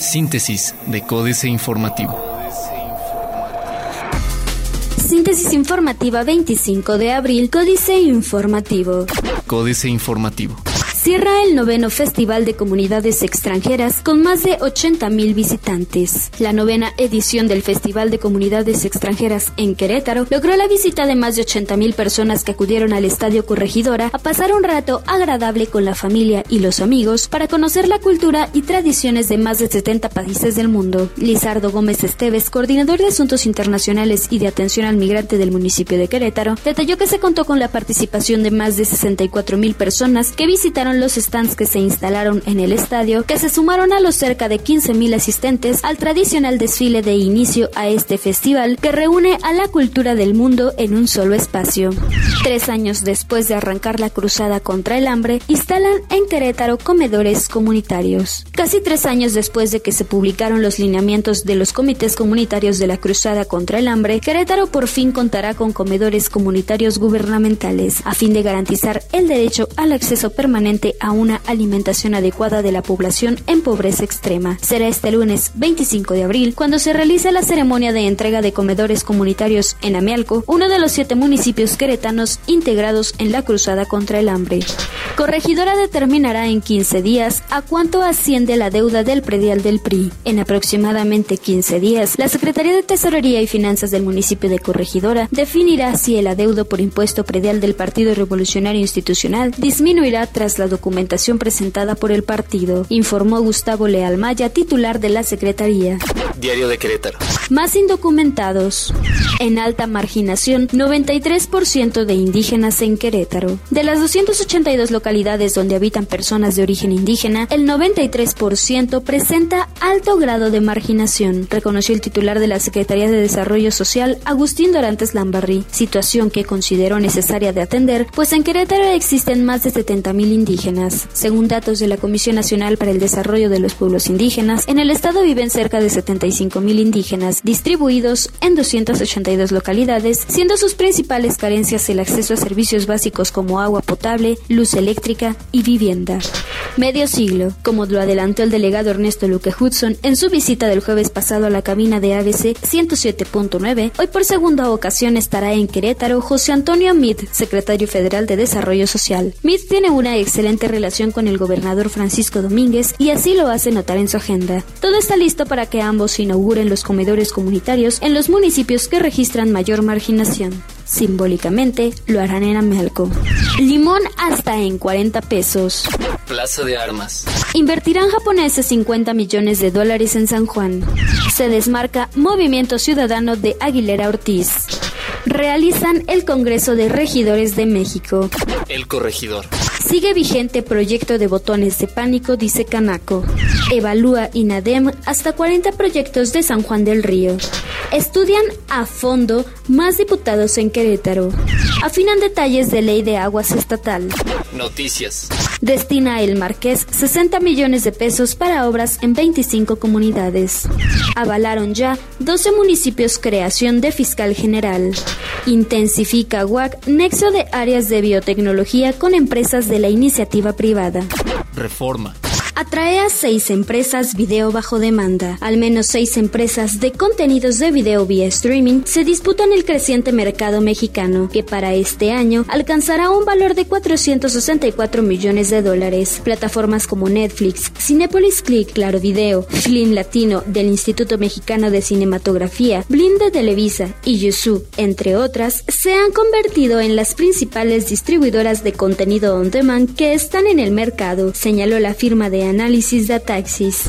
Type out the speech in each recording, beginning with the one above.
Síntesis de Códice Informativo. Síntesis informativa 25 de abril, Códice Informativo. Códice Informativo cierra el noveno Festival de Comunidades Extranjeras con más de 80.000 visitantes. La novena edición del Festival de Comunidades Extranjeras en Querétaro logró la visita de más de 80.000 personas que acudieron al Estadio Corregidora a pasar un rato agradable con la familia y los amigos para conocer la cultura y tradiciones de más de 70 países del mundo. Lizardo Gómez Esteves, coordinador de Asuntos Internacionales y de Atención al Migrante del municipio de Querétaro, detalló que se contó con la participación de más de 64.000 personas que visitaron los stands que se instalaron en el estadio, que se sumaron a los cerca de 15.000 asistentes al tradicional desfile de inicio a este festival que reúne a la cultura del mundo en un solo espacio. Tres años después de arrancar la cruzada contra el hambre, instalan en Querétaro comedores comunitarios. Casi tres años después de que se publicaron los lineamientos de los comités comunitarios de la cruzada contra el hambre, Querétaro por fin contará con comedores comunitarios gubernamentales, a fin de garantizar el derecho al acceso permanente a una alimentación adecuada de la población en pobreza extrema. Será este lunes 25 de abril cuando se realice la ceremonia de entrega de comedores comunitarios en Amialco, uno de los siete municipios queretanos integrados en la cruzada contra el hambre. Corregidora determinará en 15 días a cuánto asciende la deuda del predial del PRI. En aproximadamente 15 días, la Secretaría de Tesorería y Finanzas del municipio de Corregidora definirá si el adeudo por impuesto predial del Partido Revolucionario Institucional disminuirá tras la documentación presentada por el partido, informó Gustavo Leal Maya, titular de la Secretaría. Diario de Querétaro. Más indocumentados. En alta marginación, 93% de indígenas en Querétaro. De las 282 localidades donde habitan personas de origen indígena, el 93% presenta alto grado de marginación, reconoció el titular de la Secretaría de Desarrollo Social, Agustín Dorantes Lambarri, situación que consideró necesaria de atender, pues en Querétaro existen más de 70.000 indígenas según datos de la Comisión Nacional para el Desarrollo de los Pueblos Indígenas, en el estado viven cerca de 75 mil indígenas, distribuidos en 282 localidades, siendo sus principales carencias el acceso a servicios básicos como agua potable, luz eléctrica y vivienda. Medio siglo, como lo adelantó el delegado Ernesto Luque Hudson en su visita del jueves pasado a la cabina de ABC 107.9, hoy por segunda ocasión estará en Querétaro José Antonio Mid, secretario federal de Desarrollo Social. Mid tiene una excelente relación con el gobernador Francisco Domínguez y así lo hace notar en su agenda. Todo está listo para que ambos inauguren los comedores comunitarios en los municipios que registran mayor marginación. Simbólicamente lo harán en Amelco. Limón hasta en 40 pesos. Plaza de Armas. Invertirán japoneses 50 millones de dólares en San Juan. Se desmarca Movimiento Ciudadano de Aguilera Ortiz realizan el Congreso de Regidores de México. El corregidor. Sigue vigente proyecto de botones de pánico, dice Canaco. Evalúa INADEM hasta 40 proyectos de San Juan del Río. Estudian a fondo más diputados en Querétaro. Afinan detalles de ley de aguas estatal. Noticias. Destina el Marqués 60 millones de pesos para obras en 25 comunidades. Avalaron ya 12 municipios creación de fiscal general. Intensifica WAC nexo de áreas de biotecnología con empresas de la iniciativa privada. Reforma atrae a seis empresas video bajo demanda. Al menos seis empresas de contenidos de video vía streaming se disputan el creciente mercado mexicano, que para este año alcanzará un valor de 464 millones de dólares. Plataformas como Netflix, Cinepolis Click, Claro Video, Film Latino del Instituto Mexicano de Cinematografía, Blind de Televisa y Yusu, entre otras, se han convertido en las principales distribuidoras de contenido on demand que están en el mercado, señaló la firma de análisis de Ataxis.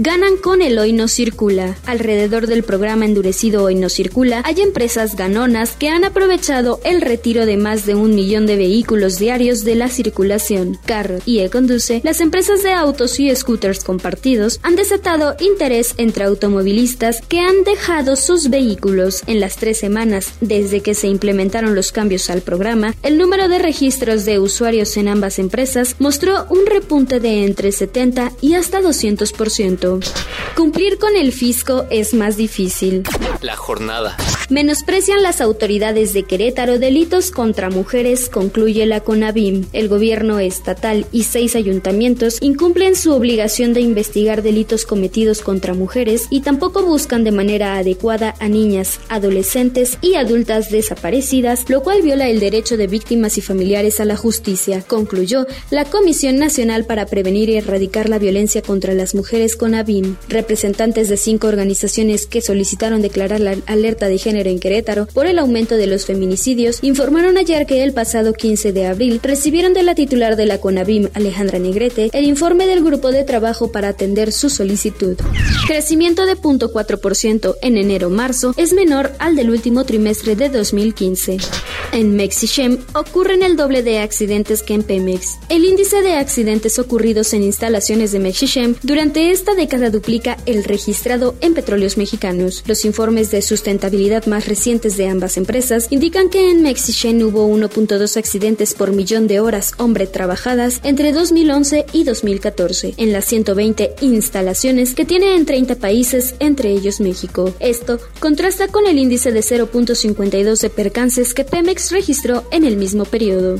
Ganan con el Hoy No Circula. Alrededor del programa endurecido Hoy No Circula hay empresas ganonas que han aprovechado el retiro de más de un millón de vehículos diarios de la circulación. Carro y E-Conduce, las empresas de autos y scooters compartidos, han desatado interés entre automovilistas que han dejado sus vehículos. En las tres semanas desde que se implementaron los cambios al programa, el número de registros de usuarios en ambas empresas mostró un repunte de entre 70 y hasta 200%. Cumplir con el fisco es más difícil. La jornada. Menosprecian las autoridades de Querétaro delitos contra mujeres, concluye la CONABIM. El gobierno estatal y seis ayuntamientos incumplen su obligación de investigar delitos cometidos contra mujeres y tampoco buscan de manera adecuada a niñas, adolescentes y adultas desaparecidas, lo cual viola el derecho de víctimas y familiares a la justicia, concluyó la Comisión Nacional para Prevenir y Erradicar la Violencia contra las Mujeres CONABIM. Representantes de cinco organizaciones que solicitaron declarar la alerta de género en Querétaro por el aumento de los feminicidios informaron ayer que el pasado 15 de abril recibieron de la titular de la CONABIM, Alejandra Negrete, el informe del grupo de trabajo para atender su solicitud. Crecimiento de 0.4% en enero-marzo es menor al del último trimestre de 2015. En Mexichem ocurren el doble de accidentes que en Pemex. El índice de accidentes ocurridos en instalaciones de Mexichem durante esta década duplica el registrado en petróleos mexicanos. Los informes de sustentabilidad más recientes de ambas empresas indican que en Mexichem hubo 1.2 accidentes por millón de horas hombre trabajadas entre 2011 y 2014 en las 120 instalaciones que tiene en 30 países, entre ellos México. Esto contrasta con el índice de 0.52 de percances que Pemex registró en el mismo periodo.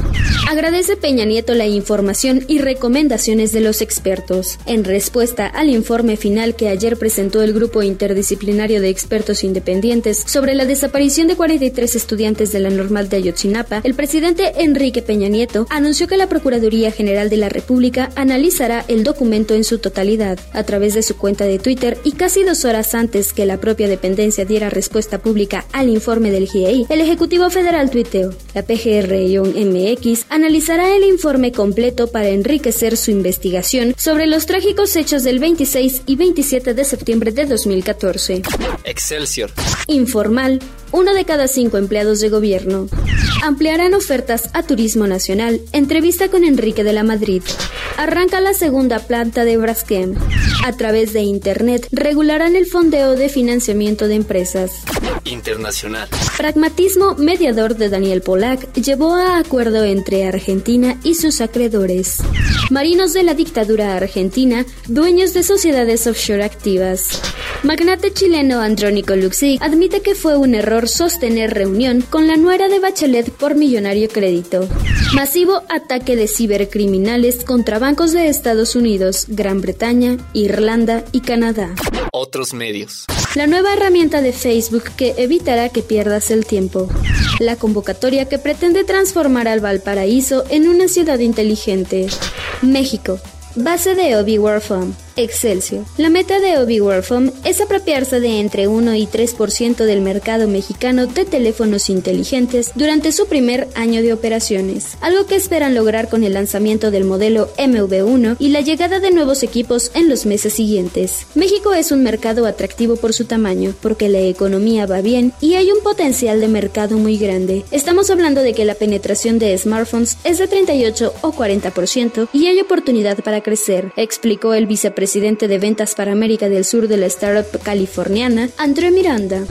Agradece Peña Nieto la información y recomendaciones de los expertos. En respuesta al informe final que ayer presentó el Grupo Interdisciplinario de Expertos Independientes sobre la desaparición de 43 estudiantes de la normal de Ayotzinapa, el presidente Enrique Peña Nieto anunció que la Procuraduría General de la República analizará el documento en su totalidad. A través de su cuenta de Twitter y casi dos horas antes que la propia dependencia diera respuesta pública al informe del GIEI, el Ejecutivo Federal tuiteó, la PGR-MX analizará el informe completo para enriquecer su investigación sobre los trágicos hechos del 26 y 27 de septiembre de 2014. Excelsior. Informal, uno de cada cinco empleados de gobierno. Ampliarán ofertas a turismo nacional. Entrevista con Enrique de la Madrid. Arranca la segunda planta de Braskem. A través de Internet regularán el fondeo de financiamiento de empresas. Internacional. Pragmatismo mediador de Daniel Polak llevó a acuerdo entre Argentina y sus acreedores. Marinos de la dictadura argentina, dueños de sociedades offshore activas. Magnate chileno Andrónico Luxig admite que fue un error sostener reunión con la nuera de Bachelet por millonario crédito. Masivo ataque de cibercriminales contra bancos de Estados Unidos, Gran Bretaña, Irlanda y Canadá. Otros medios. La nueva herramienta de Facebook que evitará que pierdas el tiempo. La convocatoria que pretende transformar al Valparaíso en una ciudad inteligente. México. Base de Obi Warfam. Excelsior. La meta de Obi es apropiarse de entre 1 y 3% del mercado mexicano de teléfonos inteligentes durante su primer año de operaciones, algo que esperan lograr con el lanzamiento del modelo MV1 y la llegada de nuevos equipos en los meses siguientes. México es un mercado atractivo por su tamaño, porque la economía va bien y hay un potencial de mercado muy grande. Estamos hablando de que la penetración de smartphones es de 38 o 40% y hay oportunidad para crecer, explicó el vicepresidente presidente de ventas para América del Sur de la startup californiana, André Miranda.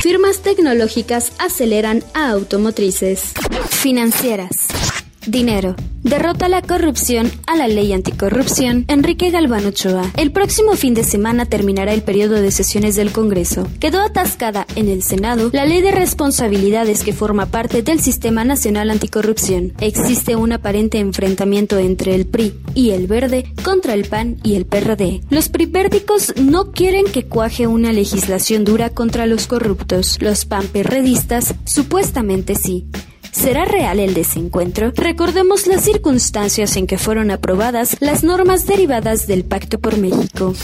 Firmas tecnológicas aceleran a automotrices. Financieras. Dinero. Derrota la corrupción a la ley anticorrupción. Enrique Galván Ochoa. El próximo fin de semana terminará el periodo de sesiones del Congreso. Quedó atascada en el Senado la ley de responsabilidades que forma parte del Sistema Nacional Anticorrupción. Existe un aparente enfrentamiento entre el PRI y el Verde contra el PAN y el PRD. Los pripérdicos no quieren que cuaje una legislación dura contra los corruptos. Los PAN-PRDistas supuestamente sí. ¿Será real el desencuentro? Recordemos las circunstancias en que fueron aprobadas las normas derivadas del Pacto por México.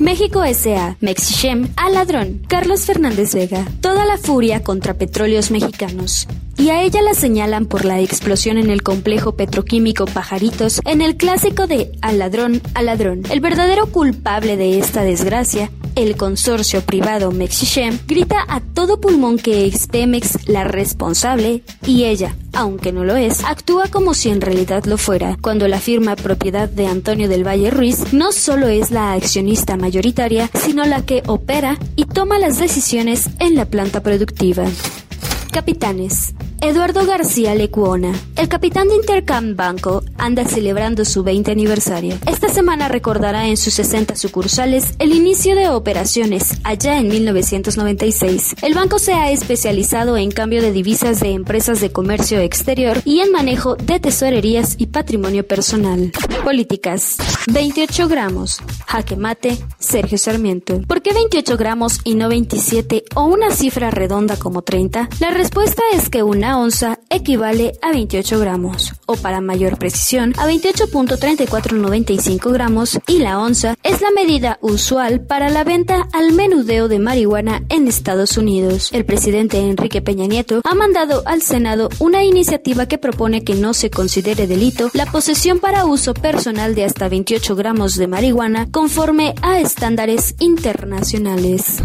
México S.A., Mexichem, al ladrón, Carlos Fernández Vega, toda la furia contra petróleos mexicanos. Y a ella la señalan por la explosión en el complejo petroquímico Pajaritos en el clásico de Al ladrón, al ladrón. El verdadero culpable de esta desgracia el consorcio privado Mexichem grita a todo pulmón que es Pemex la responsable y ella, aunque no lo es, actúa como si en realidad lo fuera, cuando la firma propiedad de Antonio del Valle Ruiz no solo es la accionista mayoritaria, sino la que opera y toma las decisiones en la planta productiva. Capitanes. Eduardo García Lecuona, el capitán de Intercam Banco, anda celebrando su 20 aniversario. Esta semana recordará en sus 60 sucursales el inicio de operaciones allá en 1996. El banco se ha especializado en cambio de divisas de empresas de comercio exterior y en manejo de tesorerías y patrimonio personal. Políticas. 28 gramos. Jaque mate. Sergio Sarmiento. ¿Por qué 28 gramos y no 27 o una cifra redonda como 30? La respuesta es que una onza equivale a 28 gramos, o para mayor precisión, a 28.3495 gramos, y la onza es la medida usual para la venta al menudeo de marihuana en Estados Unidos. El presidente Enrique Peña Nieto ha mandado al Senado una iniciativa que propone que no se considere delito la posesión para uso personal de hasta 28 gramos de marihuana conforme a estándares internacionales.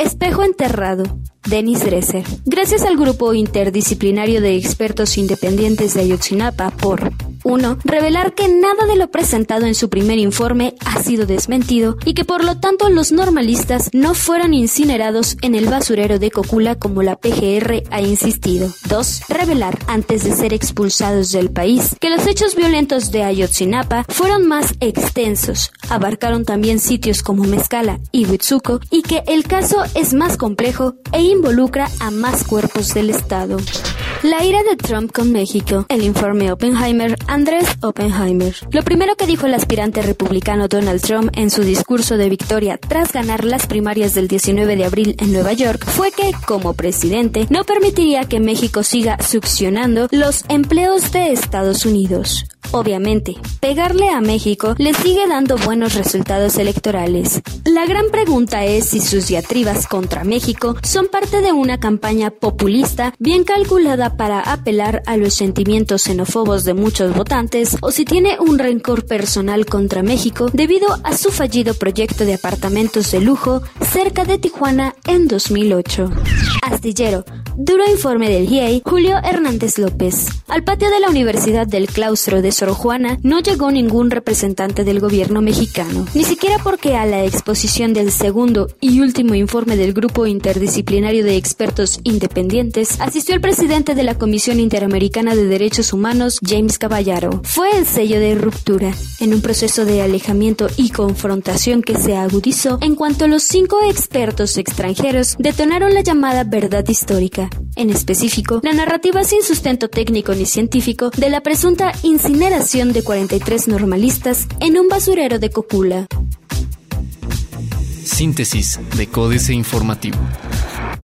Espejo enterrado. Denis Dresser. Gracias al grupo interdisciplinario de expertos independientes de Ayotzinapa por 1. Revelar que nada de lo presentado en su primer informe ha sido desmentido y que por lo tanto los normalistas no fueron incinerados en el basurero de Cocula como la PGR ha insistido. 2. Revelar, antes de ser expulsados del país, que los hechos violentos de Ayotzinapa fueron más extensos, abarcaron también sitios como Mezcala y Huitzuco y que el caso es más complejo e involucra a más cuerpos del Estado. La ira de Trump con México. El informe Oppenheimer, Andrés Oppenheimer. Lo primero que dijo el aspirante republicano Donald Trump en su discurso de victoria tras ganar las primarias del 19 de abril en Nueva York fue que, como presidente, no permitiría que México siga succionando los empleos de Estados Unidos. Obviamente, pegarle a México le sigue dando buenos resultados electorales. La gran pregunta es si sus diatribas contra México son parte de una campaña populista bien calculada para apelar a los sentimientos xenófobos de muchos votantes o si tiene un rencor personal contra México debido a su fallido proyecto de apartamentos de lujo cerca de Tijuana en 2008. Astillero, Duro informe del GIEI, Julio Hernández López. Al patio de la Universidad del Claustro de Sor Juana no llegó ningún representante del gobierno mexicano, ni siquiera porque a la exposición del segundo y último informe del Grupo Interdisciplinario de Expertos Independientes asistió el presidente de la Comisión Interamericana de Derechos Humanos, James Caballaro. Fue el sello de ruptura, en un proceso de alejamiento y confrontación que se agudizó en cuanto los cinco expertos extranjeros detonaron la llamada verdad histórica en específico, la narrativa sin sustento técnico ni científico de la presunta incineración de 43 normalistas en un basurero de Cocula. Síntesis de Códice Informativo.